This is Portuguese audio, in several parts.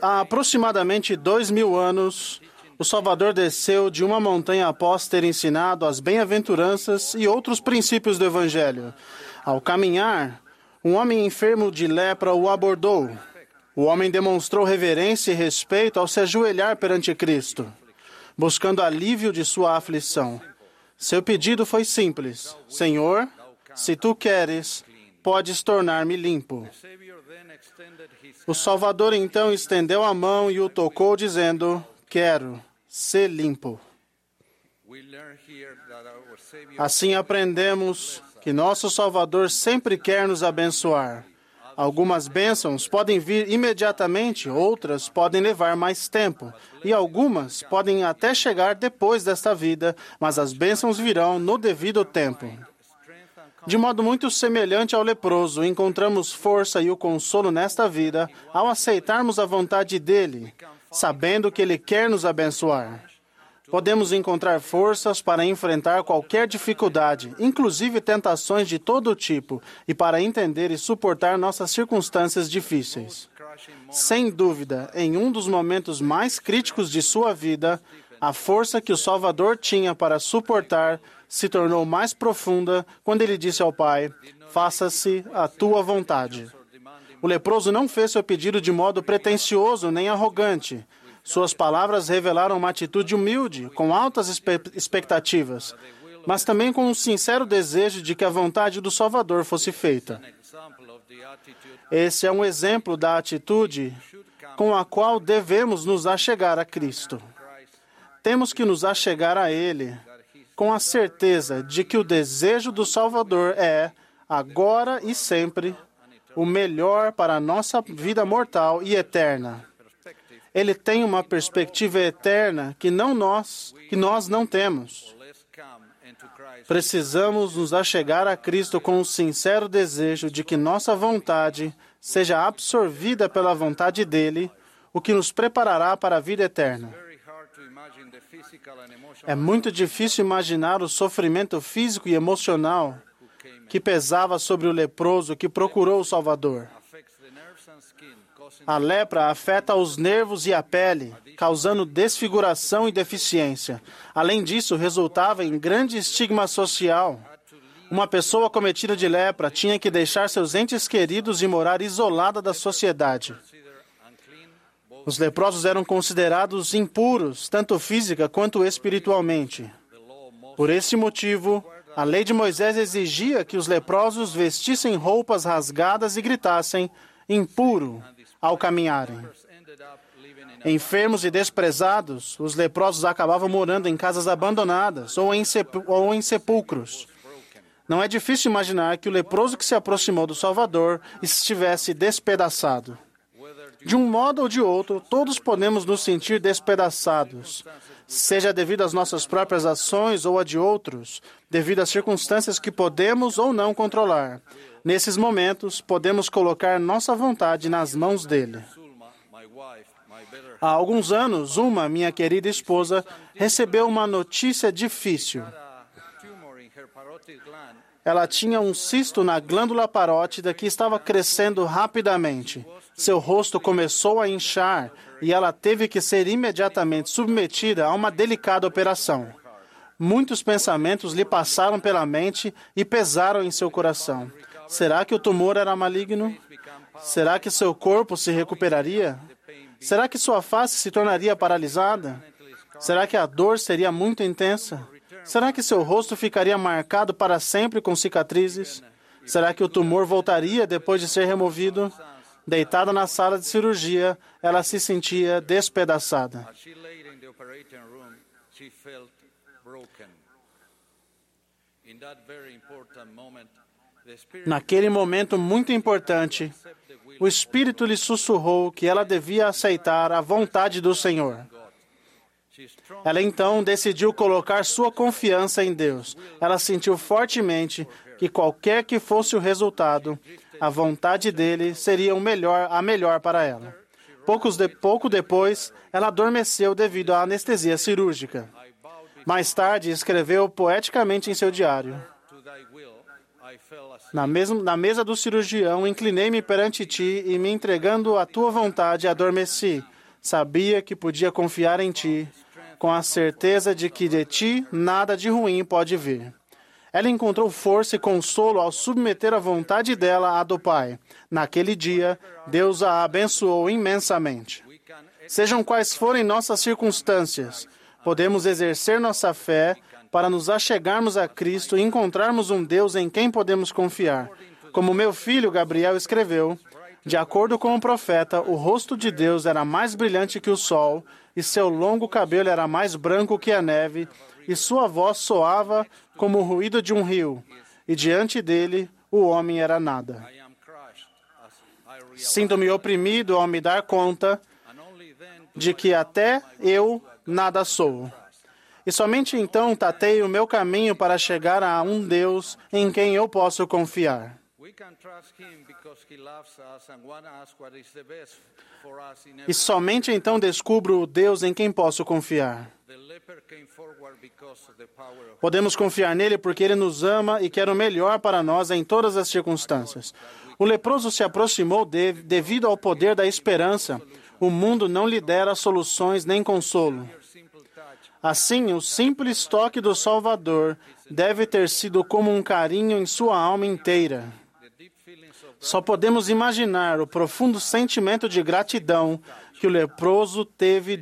Há aproximadamente dois mil anos, o Salvador desceu de uma montanha após ter ensinado as bem-aventuranças e outros princípios do Evangelho. Ao caminhar, um homem enfermo de lepra o abordou. O homem demonstrou reverência e respeito ao se ajoelhar perante Cristo, buscando alívio de sua aflição. Seu pedido foi simples: Senhor, se tu queres, podes tornar-me limpo. O Salvador então estendeu a mão e o tocou, dizendo: Quero ser limpo. Assim aprendemos que nosso Salvador sempre quer nos abençoar. Algumas bênçãos podem vir imediatamente, outras podem levar mais tempo, e algumas podem até chegar depois desta vida, mas as bênçãos virão no devido tempo. De modo muito semelhante ao leproso, encontramos força e o consolo nesta vida ao aceitarmos a vontade dele, sabendo que ele quer nos abençoar. Podemos encontrar forças para enfrentar qualquer dificuldade, inclusive tentações de todo tipo, e para entender e suportar nossas circunstâncias difíceis. Sem dúvida, em um dos momentos mais críticos de sua vida, a força que o Salvador tinha para suportar se tornou mais profunda quando ele disse ao Pai: Faça-se a tua vontade. O leproso não fez seu pedido de modo pretensioso nem arrogante. Suas palavras revelaram uma atitude humilde, com altas expectativas, mas também com um sincero desejo de que a vontade do Salvador fosse feita. Esse é um exemplo da atitude com a qual devemos nos achegar a Cristo. Temos que nos achegar a Ele com a certeza de que o desejo do Salvador é, agora e sempre, o melhor para a nossa vida mortal e eterna. Ele tem uma perspectiva eterna que não nós, que nós não temos. Precisamos nos achegar a Cristo com o sincero desejo de que nossa vontade seja absorvida pela vontade dele, o que nos preparará para a vida eterna. É muito difícil imaginar o sofrimento físico e emocional que pesava sobre o leproso que procurou o Salvador. A lepra afeta os nervos e a pele, causando desfiguração e deficiência. Além disso, resultava em grande estigma social. Uma pessoa cometida de lepra tinha que deixar seus entes queridos e morar isolada da sociedade. Os leprosos eram considerados impuros, tanto física quanto espiritualmente. Por esse motivo, a lei de Moisés exigia que os leprosos vestissem roupas rasgadas e gritassem: impuro, ao caminharem. Enfermos e desprezados, os leprosos acabavam morando em casas abandonadas ou em, ou em sepulcros. Não é difícil imaginar que o leproso que se aproximou do Salvador estivesse despedaçado. De um modo ou de outro, todos podemos nos sentir despedaçados, seja devido às nossas próprias ações ou a de outros, devido às circunstâncias que podemos ou não controlar. Nesses momentos, podemos colocar nossa vontade nas mãos dele. Há alguns anos, uma, minha querida esposa, recebeu uma notícia difícil. Ela tinha um cisto na glândula parótida que estava crescendo rapidamente. Seu rosto começou a inchar e ela teve que ser imediatamente submetida a uma delicada operação. Muitos pensamentos lhe passaram pela mente e pesaram em seu coração. Será que o tumor era maligno? Será que seu corpo se recuperaria? Será que sua face se tornaria paralisada? Será que a dor seria muito intensa? Será que seu rosto ficaria marcado para sempre com cicatrizes? Será que o tumor voltaria depois de ser removido? Deitada na sala de cirurgia, ela se sentia despedaçada. Naquele momento muito importante, o Espírito lhe sussurrou que ela devia aceitar a vontade do Senhor. Ela então decidiu colocar sua confiança em Deus. Ela sentiu fortemente que qualquer que fosse o resultado, a vontade dele seria o melhor, a melhor para ela. Poucos de, pouco depois, ela adormeceu devido à anestesia cirúrgica. Mais tarde, escreveu poeticamente em seu diário: Na, mesma, na mesa do cirurgião, inclinei-me perante ti e, me entregando à tua vontade, adormeci. Sabia que podia confiar em ti, com a certeza de que de ti nada de ruim pode vir. Ela encontrou força e consolo ao submeter a vontade dela à do Pai. Naquele dia, Deus a abençoou imensamente. Sejam quais forem nossas circunstâncias, podemos exercer nossa fé para nos achegarmos a Cristo e encontrarmos um Deus em quem podemos confiar. Como meu filho Gabriel escreveu, de acordo com o profeta, o rosto de Deus era mais brilhante que o sol, e seu longo cabelo era mais branco que a neve, e sua voz soava como o ruído de um rio, e diante dele o homem era nada. Sinto-me oprimido ao me dar conta de que até eu nada sou. E somente então tatei o meu caminho para chegar a um Deus em quem eu posso confiar. E somente então descubro o Deus em quem posso confiar. Podemos confiar nele porque ele nos ama e quer o melhor para nós em todas as circunstâncias. O leproso se aproximou dele devido ao poder da esperança. O mundo não lhe dera soluções nem consolo. Assim, o simples toque do Salvador deve ter sido como um carinho em sua alma inteira. Só podemos imaginar o profundo sentimento de gratidão que o leproso teve,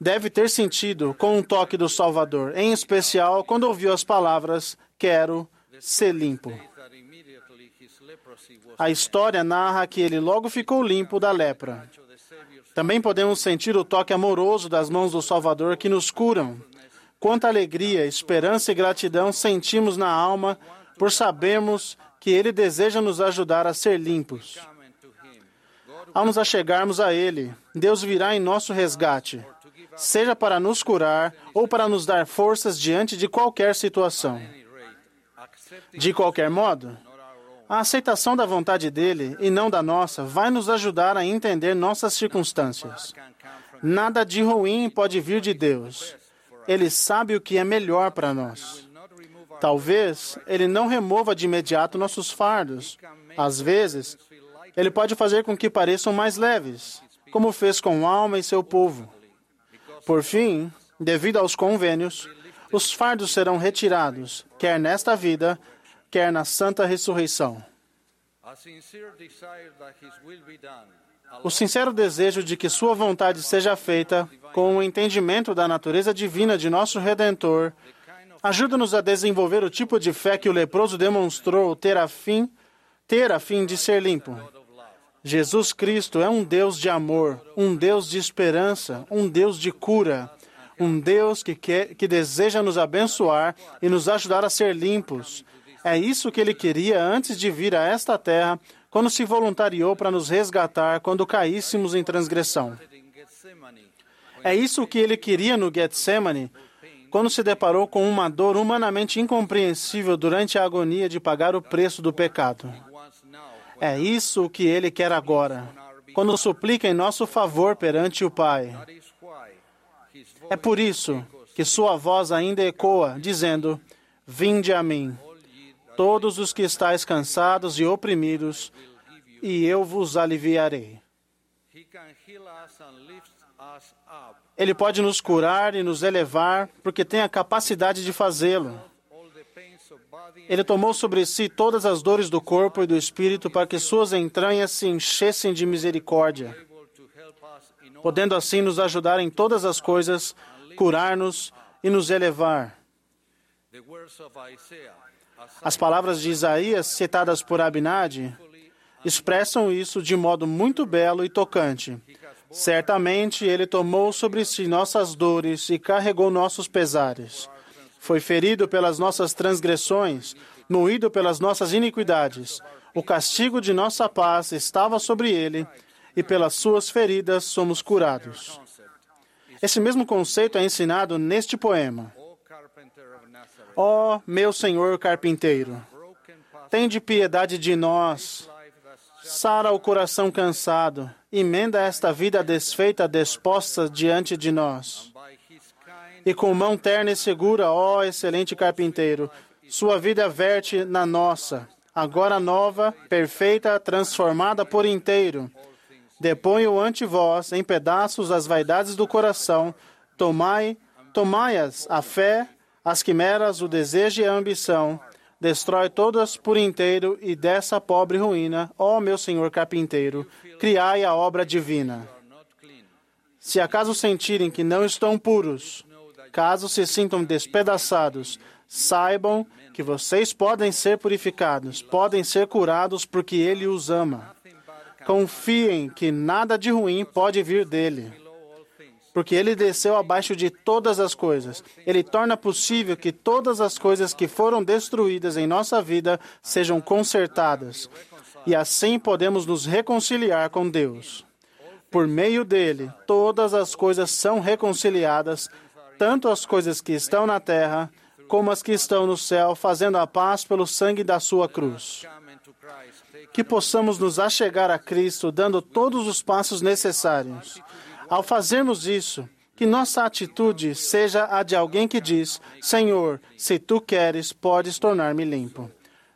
deve ter sentido com um toque do Salvador, em especial quando ouviu as palavras: Quero ser limpo. A história narra que ele logo ficou limpo da lepra. Também podemos sentir o toque amoroso das mãos do Salvador que nos curam. Quanta alegria, esperança e gratidão sentimos na alma por sabermos que Ele deseja nos ajudar a ser limpos. Ao nos achegarmos a Ele, Deus virá em nosso resgate, seja para nos curar ou para nos dar forças diante de qualquer situação. De qualquer modo, a aceitação da vontade dele e não da nossa vai nos ajudar a entender nossas circunstâncias. Nada de ruim pode vir de Deus. Ele sabe o que é melhor para nós. Talvez ele não remova de imediato nossos fardos. Às vezes, ele pode fazer com que pareçam mais leves, como fez com Alma e seu povo. Por fim, devido aos convênios, os fardos serão retirados, quer nesta vida, quer na santa ressurreição. O sincero desejo de que Sua vontade seja feita, com o entendimento da natureza divina de nosso Redentor, ajuda-nos a desenvolver o tipo de fé que o leproso demonstrou ter a fim, ter a fim de ser limpo. Jesus Cristo é um Deus de amor, um Deus de esperança, um Deus de cura, um Deus que, quer, que deseja nos abençoar e nos ajudar a ser limpos, é isso que ele queria antes de vir a esta terra, quando se voluntariou para nos resgatar quando caíssemos em transgressão. É isso que ele queria no Getsemane, quando se deparou com uma dor humanamente incompreensível durante a agonia de pagar o preço do pecado. É isso que ele quer agora, quando suplica em nosso favor perante o Pai. É por isso que sua voz ainda ecoa, dizendo: Vinde a mim todos os que estáis cansados e oprimidos, e eu vos aliviarei. Ele pode nos curar e nos elevar, porque tem a capacidade de fazê-lo. Ele tomou sobre si todas as dores do corpo e do espírito para que suas entranhas se enchessem de misericórdia, podendo assim nos ajudar em todas as coisas, curar-nos e nos elevar. As palavras de Isaías, citadas por Abinadi, expressam isso de modo muito belo e tocante. Certamente ele tomou sobre si nossas dores e carregou nossos pesares. Foi ferido pelas nossas transgressões, moído pelas nossas iniquidades. O castigo de nossa paz estava sobre ele, e pelas suas feridas somos curados. Esse mesmo conceito é ensinado neste poema. Ó oh, meu Senhor carpinteiro, tende piedade de nós, sara o coração cansado, emenda esta vida desfeita disposta diante de nós. E com mão terna e segura, ó excelente carpinteiro, Sua vida verte na nossa, agora nova, perfeita, transformada por inteiro. Deponho ante vós, em pedaços, as vaidades do coração. Tomai, tomai-as, a fé, as quimeras, o desejo e a ambição. Destrói todas por inteiro e dessa pobre ruína, ó meu senhor carpinteiro, criai a obra divina. Se acaso sentirem que não estão puros, caso se sintam despedaçados, saibam que vocês podem ser purificados, podem ser curados porque Ele os ama. Confiem que nada de ruim pode vir dele, porque Ele desceu abaixo de todas as coisas. Ele torna possível que todas as coisas que foram destruídas em nossa vida sejam consertadas, e assim podemos nos reconciliar com Deus. Por meio dele, todas as coisas são reconciliadas, tanto as coisas que estão na terra como as que estão no céu, fazendo a paz pelo sangue da sua cruz. Que possamos nos achegar a Cristo, dando todos os passos necessários. Ao fazermos isso, que nossa atitude seja a de alguém que diz: Senhor, se tu queres, podes tornar-me limpo.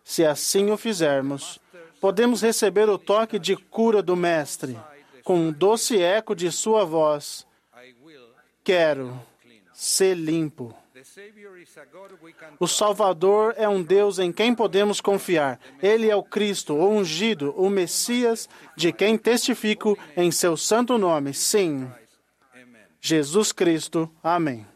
Se assim o fizermos, podemos receber o toque de cura do Mestre, com um doce eco de sua voz: Quero ser limpo. O Salvador é um Deus em quem podemos confiar. Ele é o Cristo, o ungido, o Messias, de quem testifico em seu santo nome. Sim. Jesus Cristo. Amém.